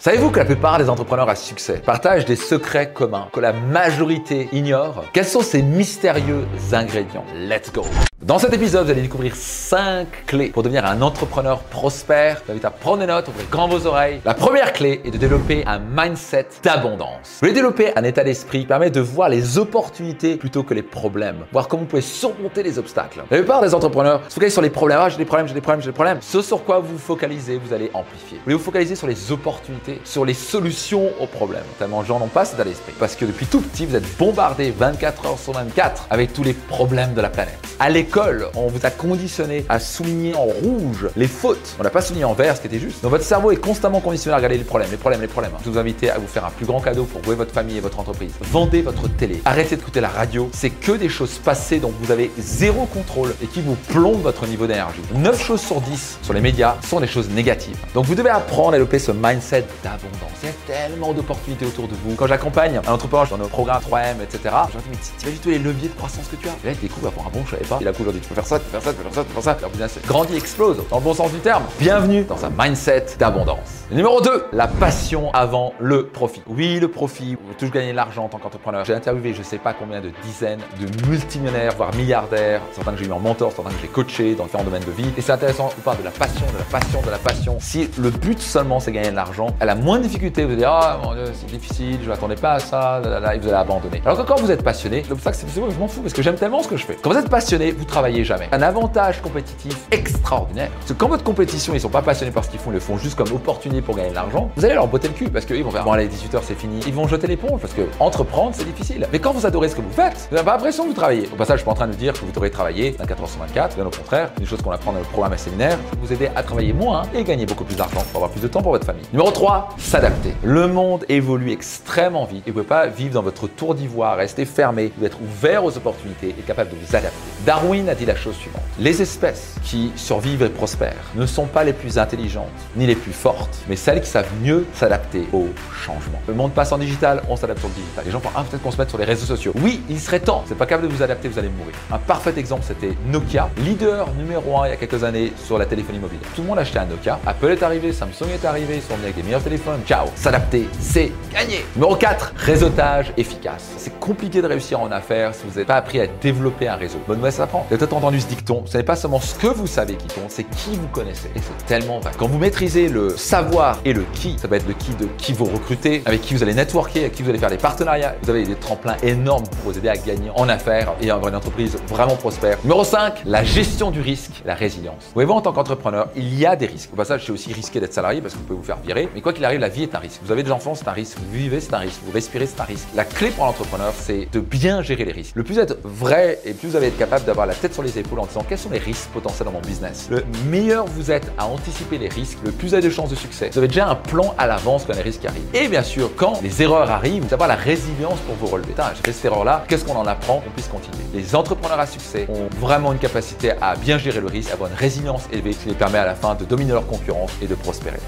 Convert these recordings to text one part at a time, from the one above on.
Savez-vous que la plupart des entrepreneurs à succès partagent des secrets communs que la majorité ignore? Quels sont ces mystérieux ingrédients? Let's go Dans cet épisode, vous allez découvrir 5 clés pour devenir un entrepreneur prospère. Je vous invite à prendre des notes, ouvrez grand vos oreilles. La première clé est de développer un mindset d'abondance. Vous voulez développer un état d'esprit qui permet de voir les opportunités plutôt que les problèmes, voir comment vous pouvez surmonter les obstacles. La plupart des entrepreneurs se focalisent sur les problèmes. Ah, j'ai des problèmes, j'ai des problèmes, j'ai des problèmes. Ce sur quoi vous vous focalisez, vous allez amplifier. Vous voulez vous focaliser sur les opportunités sur les solutions aux problèmes. Tellement gens n'ont pas cet l'esprit. Parce que depuis tout petit, vous êtes bombardé 24 heures sur 24 avec tous les problèmes de la planète. À l'école, on vous a conditionné à souligner en rouge les fautes. On n'a pas souligné en vert ce qui était juste. Donc votre cerveau est constamment conditionné à regarder les problèmes, les problèmes, les problèmes. Je vous invite à vous faire un plus grand cadeau pour vous et votre famille et votre entreprise. Vendez votre télé. Arrêtez d'écouter la radio. C'est que des choses passées dont vous avez zéro contrôle et qui vous plombent votre niveau d'énergie. 9 choses sur 10 sur les médias sont des choses négatives. Donc vous devez apprendre à développer ce mindset d'abondance. Il y a tellement d'opportunités autour de vous. Quand j'accompagne un entrepreneur dans nos programmes 3M, etc., je leur dis, mais vas tous les leviers de croissance que tu as? Là, il découvre, pour un bon, je savais pas. Dis, tu peux faire ça, tu peux faire ça, tu peux faire ça, tu peux faire ça. Leur business grandit, explose, dans le bon sens du terme. Bienvenue dans un mindset d'abondance. Numéro 2, la passion avant le profit. Oui, le profit, vous toujours gagner de l'argent en tant qu'entrepreneur. J'ai interviewé je sais pas combien de dizaines de multimillionnaires, voire milliardaires, certains que j'ai eu en mentor, certains que j'ai coaché dans différents domaines de vie. Et c'est intéressant, on parle de la passion, de la passion, de la passion. Si le but seulement c'est gagner de l'argent, elle a moins de difficultés, vous allez dire, ah c'est difficile, je m'attendais pas à ça, là, et vous allez abandonner. Alors que quand vous êtes passionné, l'obstacle c'est que je m'en fous parce que j'aime tellement ce que je fais. Quand vous êtes passionné, vous travaillez jamais. Un avantage compétitif extraordinaire. Parce que quand votre compétition, ils sont pas passionnés par ce qu'ils font, ils le font juste comme opportunité pour gagner de l'argent, vous allez leur botter le cul parce qu'ils vont faire, bon allez, 18h c'est fini. Ils vont jeter l'éponge parce que entreprendre c'est difficile. Mais quand vous adorez ce que vous faites, vous n'avez pas l'impression que vous travaillez. Au passage, je suis pas en train de dire que vous devrez travailler 24 h sur 24, bien au contraire, une chose qu'on apprend dans le programme et séminaire, c'est vous aider à travailler moins et gagner beaucoup plus d'argent pour avoir plus de temps pour votre famille. Numéro 3, s'adapter. Le monde évolue extrêmement vite et vous ne pouvez pas vivre dans votre tour d'ivoire, rester fermé, vous être ouvert aux opportunités et capable de vous adapter. Darwin a dit la chose suivante. Les espèces qui survivent et prospèrent ne sont pas les plus intelligentes ni les plus fortes, mais celles qui savent mieux s'adapter au changement. Le monde passe en digital, on s'adapte sur le digital. Les gens pensent, ah, peut-être qu'on se mette sur les réseaux sociaux. Oui, il serait temps. C'est pas capable de vous adapter, vous allez mourir. Un parfait exemple, c'était Nokia, leader numéro un il y a quelques années sur la téléphonie mobile. Tout le monde achetait un Nokia. Apple est arrivé, Samsung est arrivé, ils sont venus avec les meilleurs téléphones. Ciao. S'adapter, c'est gagner. Numéro 4, réseautage efficace. C'est compliqué de réussir en affaires si vous n'avez pas appris à développer un réseau. Bonne nouvelle, ça apprend. Vous avez entendu ce dicton. Ce n'est pas seulement ce que vous savez qui compte, c'est qui vous connaissez. Et c'est tellement vrai. Quand vous maîtrisez le savoir et le qui, ça va être le qui de qui vous recrutez, avec qui vous allez networker, avec qui vous allez faire des partenariats. Vous avez des tremplins énormes pour vous aider à gagner en affaires et avoir une entreprise vraiment prospère. Numéro 5, la gestion du risque, la résilience. Vous voyez, en tant qu'entrepreneur, il y a des risques. Au passage, c'est aussi risqué d'être salarié parce que vous pouvez vous faire virer. Mais quoi qu'il arrive, la vie est un risque. Vous avez des enfants, c'est un risque. Vous vivez, c'est un risque. Vous respirez, c'est un risque. La clé pour l'entrepreneur, c'est de bien gérer les risques. Le plus être vrai et plus vous allez être capable d'avoir la tête sur les épaules en disant quels sont les risques potentiels dans mon business. Le meilleur vous êtes à anticiper les risques, le plus vous avez de chances de succès. Vous avez déjà un plan à l'avance quand les risques arrivent. Et bien sûr, quand les erreurs arrivent, vous avez la résilience pour vous relever. J'ai fait cette erreur-là, qu'est-ce qu'on en apprend? Qu'on puisse continuer Les entrepreneurs à succès ont vraiment une capacité à bien gérer le risque, à avoir une résilience élevée qui les permet à la fin de dominer leur concurrence et de prospérer.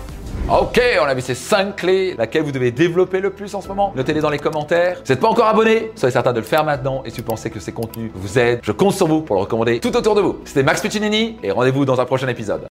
Ok, on a vu ces 5 clés, laquelle vous devez développer le plus en ce moment? Notez-les dans les commentaires. Si vous n'êtes pas encore abonné, soyez certain de le faire maintenant. Et si vous pensez que ces contenus vous aident, je compte sur vous pour le recommander tout autour de vous. C'était Max Piccinini et rendez-vous dans un prochain épisode.